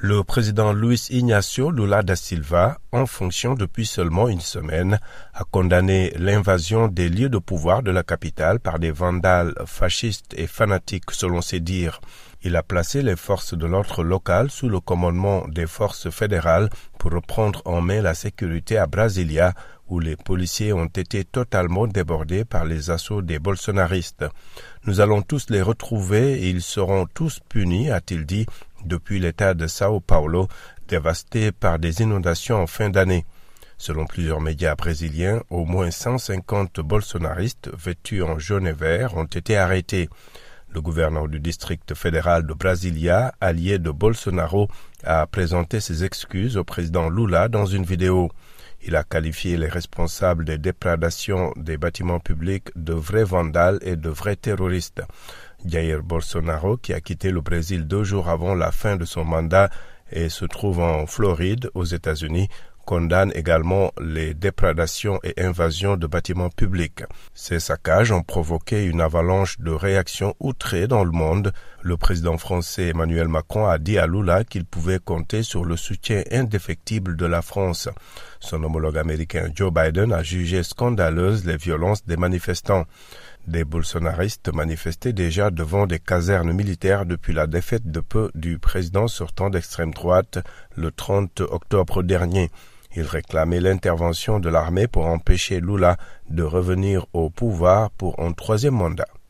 Le président Luis Ignacio Lula da Silva, en fonction depuis seulement une semaine, a condamné l'invasion des lieux de pouvoir de la capitale par des vandales fascistes et fanatiques selon ses dires. Il a placé les forces de l'ordre local sous le commandement des forces fédérales pour reprendre en main la sécurité à Brasilia, où les policiers ont été totalement débordés par les assauts des bolsonaristes. Nous allons tous les retrouver et ils seront tous punis, a-t-il dit, depuis l'état de Sao Paulo, dévasté par des inondations en fin d'année. Selon plusieurs médias brésiliens, au moins 150 bolsonaristes vêtus en jaune et vert ont été arrêtés. Le gouverneur du district fédéral de Brasilia, allié de Bolsonaro, a présenté ses excuses au président Lula dans une vidéo. Il a qualifié les responsables des déprédations des bâtiments publics de vrais vandales et de vrais terroristes. Jair Bolsonaro, qui a quitté le Brésil deux jours avant la fin de son mandat et se trouve en Floride, aux États-Unis, condamne également les déprédations et invasions de bâtiments publics. Ces saccages ont provoqué une avalanche de réactions outrées dans le monde. Le président français Emmanuel Macron a dit à Lula qu'il pouvait compter sur le soutien indéfectible de la France. Son homologue américain Joe Biden a jugé scandaleuses les violences des manifestants. Des bolsonaristes manifestaient déjà devant des casernes militaires depuis la défaite de peu du président sortant d'extrême droite le 30 octobre dernier. Ils réclamaient l'intervention de l'armée pour empêcher Lula de revenir au pouvoir pour un troisième mandat.